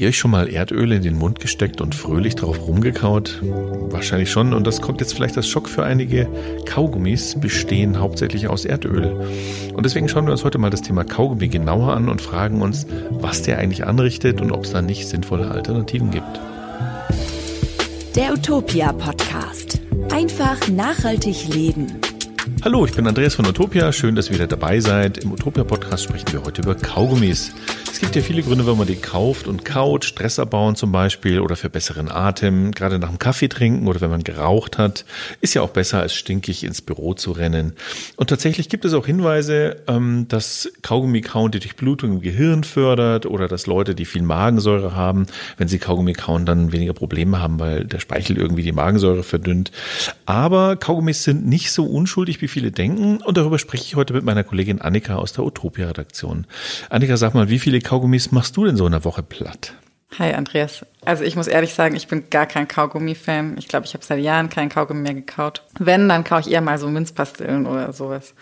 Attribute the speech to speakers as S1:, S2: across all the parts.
S1: Habt ihr euch schon mal Erdöl in den Mund gesteckt und fröhlich drauf rumgekaut? Wahrscheinlich schon. Und das kommt jetzt vielleicht als Schock für einige. Kaugummis bestehen hauptsächlich aus Erdöl. Und deswegen schauen wir uns heute mal das Thema Kaugummi genauer an und fragen uns, was der eigentlich anrichtet und ob es da nicht sinnvolle Alternativen gibt.
S2: Der Utopia Podcast. Einfach nachhaltig leben.
S1: Hallo, ich bin Andreas von Utopia. Schön, dass ihr wieder dabei seid. Im Utopia Podcast sprechen wir heute über Kaugummis. Es gibt ja viele Gründe, warum man die kauft und kaut. Stress abbauen zum Beispiel oder für besseren Atem. Gerade nach dem Kaffee trinken oder wenn man geraucht hat. Ist ja auch besser, als stinkig ins Büro zu rennen. Und tatsächlich gibt es auch Hinweise, ähm, dass Kaugummi kauen die Durchblutung im Gehirn fördert oder dass Leute, die viel Magensäure haben, wenn sie Kaugummi kauen, dann weniger Probleme haben, weil der Speichel irgendwie die Magensäure verdünnt. Aber Kaugummis sind nicht so unschuldig, wie viele denken. Und darüber spreche ich heute mit meiner Kollegin Annika aus der Utopia-Redaktion. Annika, sag mal, wie viele Kaugummis machst du denn so in der Woche platt?
S3: Hi Andreas. Also ich muss ehrlich sagen, ich bin gar kein Kaugummi-Fan. Ich glaube, ich habe seit Jahren kein Kaugummi mehr gekaut. Wenn, dann kaufe ich eher mal so Minzpastillen oder sowas.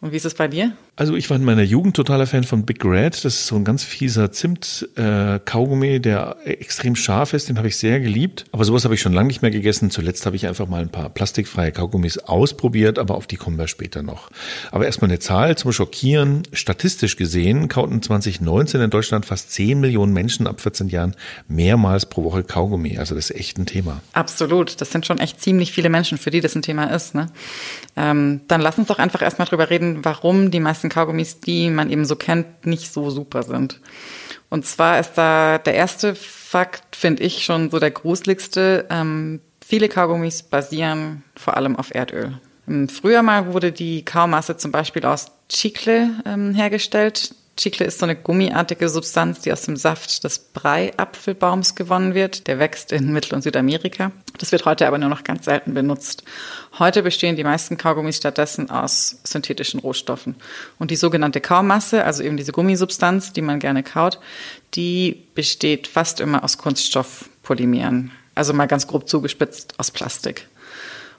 S3: Und wie ist es bei dir?
S1: Also ich war in meiner Jugend totaler Fan von Big Red. Das ist so ein ganz fieser Zimt-Kaugummi, äh, der extrem scharf ist. Den habe ich sehr geliebt. Aber sowas habe ich schon lange nicht mehr gegessen. Zuletzt habe ich einfach mal ein paar plastikfreie Kaugummis ausprobiert, aber auf die kommen wir später noch. Aber erstmal eine Zahl zum Schockieren. Statistisch gesehen kauten 2019 in Deutschland fast 10 Millionen Menschen ab 14 Jahren mehrmals pro Woche Kaugummi. Also das ist echt ein Thema.
S3: Absolut. Das sind schon echt ziemlich viele Menschen, für die das ein Thema ist. Ne? Ähm, dann lass uns doch einfach erstmal drüber reden, warum die meisten Kaugummis, die man eben so kennt, nicht so super sind. Und zwar ist da der erste Fakt, finde ich, schon so der gruseligste. Ähm, viele Kaugummis basieren vor allem auf Erdöl. Früher mal wurde die Kaumasse zum Beispiel aus Chicle ähm, hergestellt. Chicle ist so eine gummiartige Substanz, die aus dem Saft des Breiapfelbaums gewonnen wird. Der wächst in Mittel- und Südamerika. Das wird heute aber nur noch ganz selten benutzt. Heute bestehen die meisten Kaugummis stattdessen aus synthetischen Rohstoffen. Und die sogenannte Kaumasse, also eben diese Gummisubstanz, die man gerne kaut, die besteht fast immer aus Kunststoffpolymeren. Also mal ganz grob zugespitzt aus Plastik.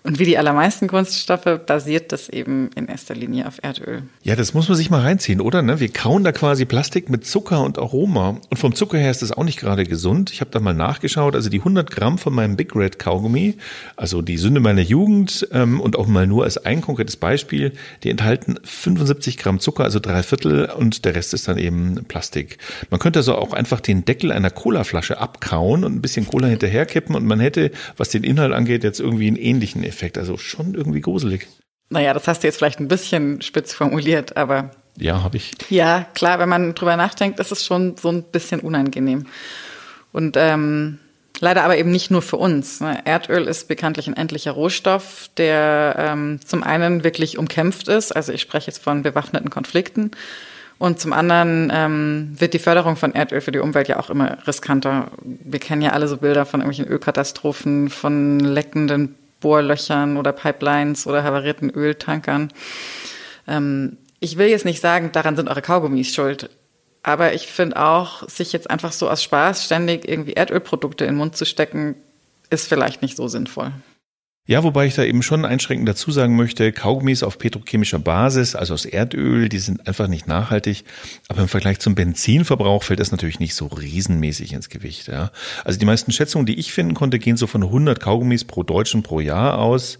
S3: Und wie die allermeisten Kunststoffe basiert das eben in erster Linie auf Erdöl.
S1: Ja, das muss man sich mal reinziehen, oder? Ne? Wir kauen da quasi Plastik mit Zucker und Aroma. Und vom Zucker her ist das auch nicht gerade gesund. Ich habe da mal nachgeschaut. Also die 100 Gramm von meinem Big Red Kaugummi, also die Sünde meiner Jugend ähm, und auch mal nur als ein konkretes Beispiel, die enthalten 75 Gramm Zucker, also drei Viertel und der Rest ist dann eben Plastik. Man könnte also auch einfach den Deckel einer Colaflasche abkauen und ein bisschen Cola hinterherkippen und man hätte, was den Inhalt angeht, jetzt irgendwie einen ähnlichen Effekt. Also schon irgendwie gruselig.
S3: Naja, das hast du jetzt vielleicht ein bisschen spitz formuliert, aber.
S1: Ja, habe ich.
S3: Ja, klar, wenn man drüber nachdenkt, ist es schon so ein bisschen unangenehm. Und ähm, leider aber eben nicht nur für uns. Ne? Erdöl ist bekanntlich ein endlicher Rohstoff, der ähm, zum einen wirklich umkämpft ist. Also ich spreche jetzt von bewaffneten Konflikten. Und zum anderen ähm, wird die Förderung von Erdöl für die Umwelt ja auch immer riskanter. Wir kennen ja alle so Bilder von irgendwelchen Ölkatastrophen, von leckenden Bohrlöchern oder Pipelines oder havarierten Öltankern. Ähm, ich will jetzt nicht sagen, daran sind eure Kaugummis schuld. Aber ich finde auch, sich jetzt einfach so aus Spaß ständig irgendwie Erdölprodukte in den Mund zu stecken, ist vielleicht nicht so sinnvoll.
S1: Ja, wobei ich da eben schon einschränkend dazu sagen möchte, Kaugummis auf petrochemischer Basis, also aus Erdöl, die sind einfach nicht nachhaltig. Aber im Vergleich zum Benzinverbrauch fällt das natürlich nicht so riesenmäßig ins Gewicht. Ja. Also die meisten Schätzungen, die ich finden konnte, gehen so von 100 Kaugummis pro Deutschen pro Jahr aus.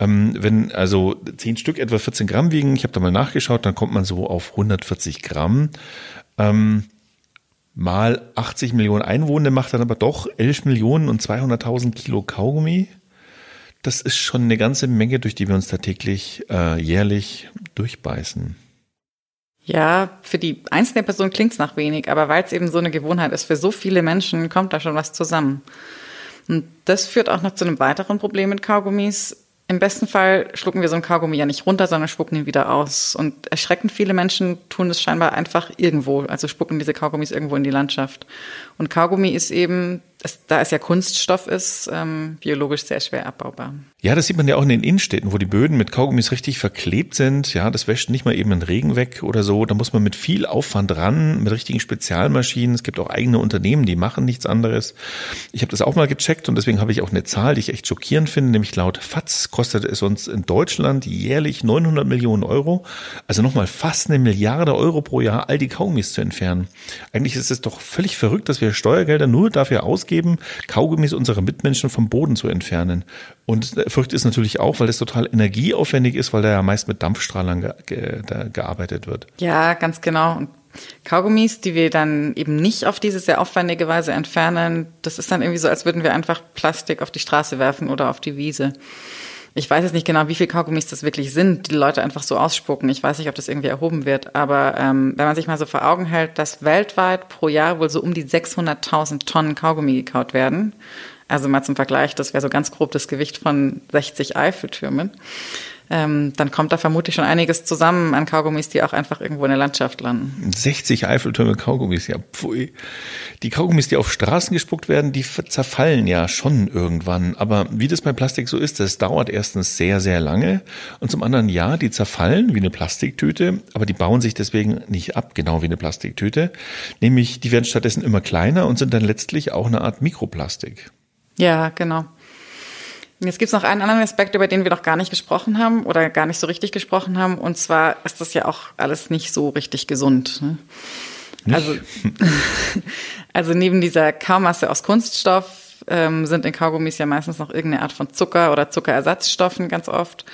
S1: Ähm, wenn also 10 Stück etwa 14 Gramm wiegen, ich habe da mal nachgeschaut, dann kommt man so auf 140 Gramm. Ähm, mal 80 Millionen Einwohner macht dann aber doch 11 Millionen und 200.000 Kilo Kaugummi das ist schon eine ganze Menge, durch die wir uns da täglich äh, jährlich durchbeißen.
S3: Ja, für die einzelne Person klingt es nach wenig, aber weil es eben so eine Gewohnheit ist, für so viele Menschen kommt da schon was zusammen. Und das führt auch noch zu einem weiteren Problem mit Kaugummis. Im besten Fall schlucken wir so ein Kaugummi ja nicht runter, sondern spucken ihn wieder aus. Und erschreckend viele Menschen tun es scheinbar einfach irgendwo, also spucken diese Kaugummis irgendwo in die Landschaft. Und Kaugummi ist eben das, da es ja Kunststoff ist, ähm, biologisch sehr schwer abbaubar.
S1: Ja, das sieht man ja auch in den Innenstädten, wo die Böden mit Kaugummis richtig verklebt sind. Ja, das wäscht nicht mal eben den Regen weg oder so. Da muss man mit viel Aufwand ran, mit richtigen Spezialmaschinen. Es gibt auch eigene Unternehmen, die machen nichts anderes. Ich habe das auch mal gecheckt und deswegen habe ich auch eine Zahl, die ich echt schockierend finde, nämlich laut FATS kostet es uns in Deutschland jährlich 900 Millionen Euro, also nochmal fast eine Milliarde Euro pro Jahr, all die Kaugummis zu entfernen. Eigentlich ist es doch völlig verrückt, dass wir Steuergelder nur dafür ausgeben, Kaugummis unserer Mitmenschen vom Boden zu entfernen. Und verrückt ist natürlich auch, weil das total energieaufwendig ist, weil da ja meist mit Dampfstrahlern ge ge gearbeitet wird.
S3: Ja, ganz genau. Und Kaugummis, die wir dann eben nicht auf diese sehr aufwendige Weise entfernen, das ist dann irgendwie so, als würden wir einfach Plastik auf die Straße werfen oder auf die Wiese. Ich weiß jetzt nicht genau, wie viel Kaugummis das wirklich sind, die Leute einfach so ausspucken. Ich weiß nicht, ob das irgendwie erhoben wird. Aber ähm, wenn man sich mal so vor Augen hält, dass weltweit pro Jahr wohl so um die 600.000 Tonnen Kaugummi gekaut werden, also mal zum Vergleich, das wäre so ganz grob das Gewicht von 60 Eiffeltürmen. Ähm, dann kommt da vermutlich schon einiges zusammen an Kaugummis, die auch einfach irgendwo in der Landschaft landen.
S1: 60 Eiffeltürme Kaugummis, ja, pfui. Die Kaugummis, die auf Straßen gespuckt werden, die zerfallen ja schon irgendwann. Aber wie das bei Plastik so ist, das dauert erstens sehr, sehr lange. Und zum anderen, ja, die zerfallen wie eine Plastiktüte, aber die bauen sich deswegen nicht ab, genau wie eine Plastiktüte. Nämlich, die werden stattdessen immer kleiner und sind dann letztlich auch eine Art Mikroplastik.
S3: Ja, genau. Jetzt gibt es noch einen anderen Aspekt, über den wir noch gar nicht gesprochen haben oder gar nicht so richtig gesprochen haben. Und zwar ist das ja auch alles nicht so richtig gesund. Ne? Also, also neben dieser Kaumasse aus Kunststoff ähm, sind in Kaugummis ja meistens noch irgendeine Art von Zucker oder Zuckerersatzstoffen ganz oft.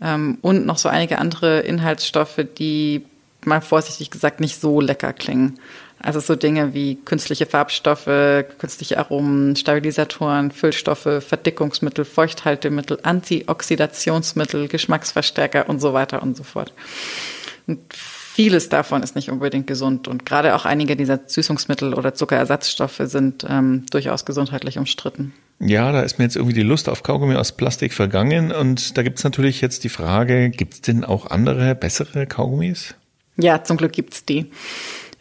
S3: Ähm, und noch so einige andere Inhaltsstoffe, die mal vorsichtig gesagt nicht so lecker klingen. Also so Dinge wie künstliche Farbstoffe, künstliche Aromen, Stabilisatoren, Füllstoffe, Verdickungsmittel, Feuchthaltemittel, Antioxidationsmittel, Geschmacksverstärker und so weiter und so fort. Und vieles davon ist nicht unbedingt gesund. Und gerade auch einige dieser Süßungsmittel oder Zuckerersatzstoffe sind ähm, durchaus gesundheitlich umstritten.
S1: Ja, da ist mir jetzt irgendwie die Lust auf Kaugummi aus Plastik vergangen. Und da gibt's natürlich jetzt die Frage, gibt's denn auch andere, bessere Kaugummis?
S3: Ja, zum Glück gibt's die.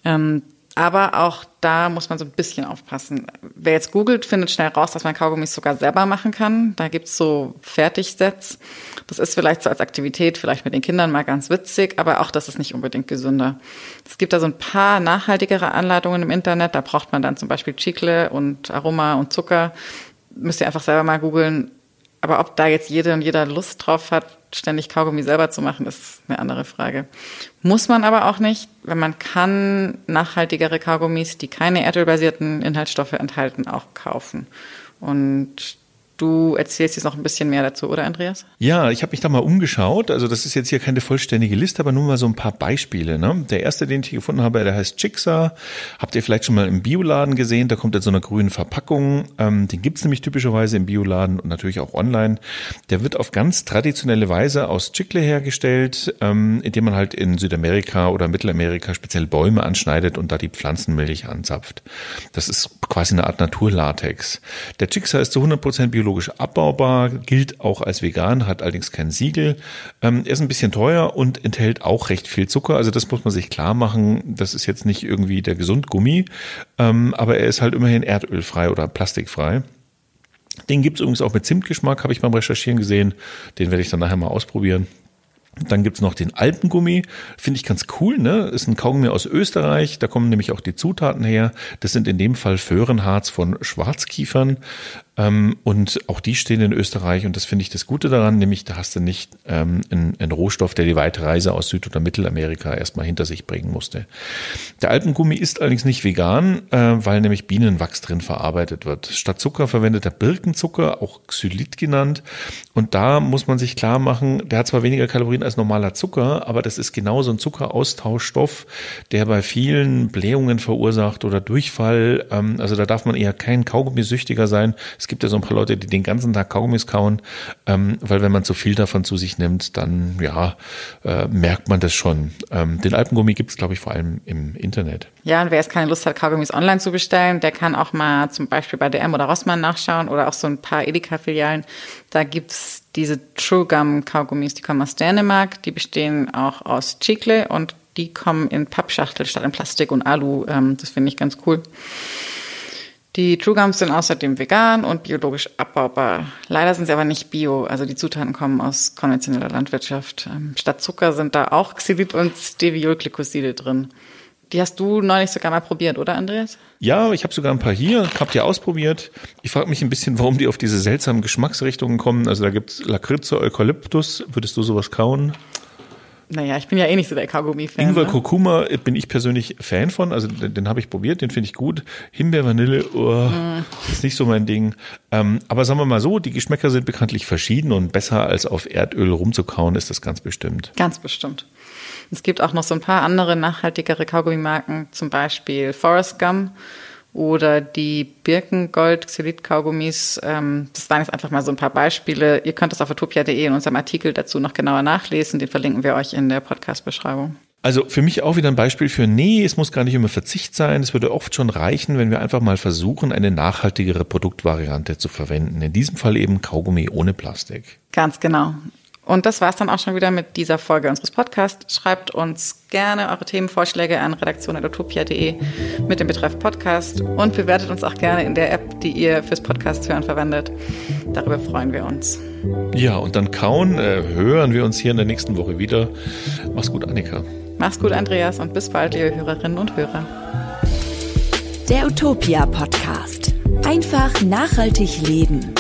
S3: Ähm, aber auch da muss man so ein bisschen aufpassen. Wer jetzt googelt, findet schnell raus, dass man Kaugummis sogar selber machen kann. Da gibt's so Fertigsets. Das ist vielleicht so als Aktivität, vielleicht mit den Kindern mal ganz witzig, aber auch das ist nicht unbedingt gesünder. Es gibt da so ein paar nachhaltigere Anleitungen im Internet. Da braucht man dann zum Beispiel Chicle und Aroma und Zucker. Müsst ihr einfach selber mal googeln. Aber ob da jetzt jede und jeder Lust drauf hat, ständig Kaugummi selber zu machen, ist eine andere Frage. Muss man aber auch nicht, wenn man kann nachhaltigere Kaugummis, die keine erdölbasierten Inhaltsstoffe enthalten, auch kaufen. Und Du erzählst jetzt noch ein bisschen mehr dazu, oder Andreas?
S1: Ja, ich habe mich da mal umgeschaut. Also das ist jetzt hier keine vollständige Liste, aber nur mal so ein paar Beispiele. Ne? Der erste, den ich hier gefunden habe, der heißt Chixa. Habt ihr vielleicht schon mal im Bioladen gesehen? Da kommt in so einer grünen Verpackung. Ähm, den gibt's nämlich typischerweise im Bioladen und natürlich auch online. Der wird auf ganz traditionelle Weise aus Chicle hergestellt, ähm, indem man halt in Südamerika oder Mittelamerika speziell Bäume anschneidet und da die Pflanzenmilch anzapft. Das ist quasi eine Art Naturlatex. Der Chixa ist zu 100% biologisch biologisch abbaubar, gilt auch als vegan, hat allerdings kein Siegel. Ähm, er ist ein bisschen teuer und enthält auch recht viel Zucker. Also das muss man sich klar machen. Das ist jetzt nicht irgendwie der Gesundgummi, ähm, aber er ist halt immerhin erdölfrei oder plastikfrei. Den gibt es übrigens auch mit Zimtgeschmack, habe ich beim Recherchieren gesehen. Den werde ich dann nachher mal ausprobieren. Dann gibt's noch den Alpengummi, finde ich ganz cool, ne? Ist ein Kaugummi aus Österreich, da kommen nämlich auch die Zutaten her. Das sind in dem Fall Föhrenharz von Schwarzkiefern. Ähm, und auch die stehen in Österreich und das finde ich das Gute daran, nämlich da hast du nicht ähm, einen, einen Rohstoff, der die weite Reise aus Süd- oder Mittelamerika erstmal hinter sich bringen musste. Der Alpengummi ist allerdings nicht vegan, äh, weil nämlich Bienenwachs drin verarbeitet wird. Statt Zucker verwendet er Birkenzucker, auch Xylit genannt. Und da muss man sich klar machen, der hat zwar weniger Kalorien als normaler Zucker, aber das ist genauso ein Zuckeraustauschstoff, der bei vielen Blähungen verursacht oder Durchfall. Ähm, also da darf man eher kein Kaugummisüchtiger sein. Es es gibt ja so ein paar Leute, die den ganzen Tag Kaugummis kauen, ähm, weil wenn man zu viel davon zu sich nimmt, dann ja, äh, merkt man das schon. Ähm, den Alpengummi gibt es, glaube ich, vor allem im Internet.
S3: Ja, und wer jetzt keine Lust hat, Kaugummis online zu bestellen, der kann auch mal zum Beispiel bei DM oder Rossmann nachschauen oder auch so ein paar Edeka-Filialen. Da gibt es diese True Gum Kaugummis, die kommen aus Dänemark, die bestehen auch aus Chicle und die kommen in Pappschachtel statt in Plastik und Alu. Ähm, das finde ich ganz cool. Die True Gums sind außerdem vegan und biologisch abbaubar. Leider sind sie aber nicht bio, also die Zutaten kommen aus konventioneller Landwirtschaft. Ähm, statt Zucker sind da auch Xylit und Steviolglykoside drin. Die hast du neulich sogar mal probiert, oder Andreas?
S1: Ja, ich habe sogar ein paar hier, habt ihr ausprobiert. Ich frage mich ein bisschen, warum die auf diese seltsamen Geschmacksrichtungen kommen. Also da gibt's Lakritze, Eukalyptus. Würdest du sowas kauen?
S3: Naja, ich bin ja eh nicht so der Kaugummi-Fan.
S1: Ingwer
S3: ne?
S1: Kurkuma bin ich persönlich Fan von, also den, den habe ich probiert, den finde ich gut. Himbeer, Vanille, oh,
S3: Mm.
S1: ist nicht so mein Ding. Ähm, aber sagen wir mal so, die Geschmäcker sind bekanntlich verschieden und besser als auf Erdöl rumzukauen ist das ganz bestimmt.
S3: Ganz bestimmt. Es gibt auch noch so ein paar andere nachhaltigere Kaugummimarken, zum Beispiel Forest Gum oder die Birkengold Xylit Kaugummis. Ähm, das waren jetzt einfach mal so ein paar Beispiele. Ihr könnt das auf utopia.de in unserem Artikel dazu noch genauer nachlesen. Den verlinken wir euch in der Podcast-Beschreibung.
S1: Also für mich auch wieder ein Beispiel für, nee, es muss gar nicht immer Verzicht sein. Es würde oft schon reichen, wenn wir einfach mal versuchen, eine nachhaltigere Produktvariante zu verwenden. In diesem Fall eben Kaugummi ohne Plastik.
S3: Ganz genau. Und das war's dann auch schon wieder mit dieser Folge unseres Podcasts. Schreibt uns gerne eure Themenvorschläge an redaktion.utopia.de mit dem Betreff Podcast und bewertet uns auch gerne in der App, die ihr fürs Podcast hören verwendet. Darüber freuen wir uns.
S1: Ja, und dann kauen, äh, hören wir uns hier in der nächsten Woche wieder. Mach's gut, Annika.
S3: Mach's gut, Andreas, und bis bald, liebe Hörerinnen und Hörer.
S2: Der Utopia Podcast. Einfach nachhaltig leben.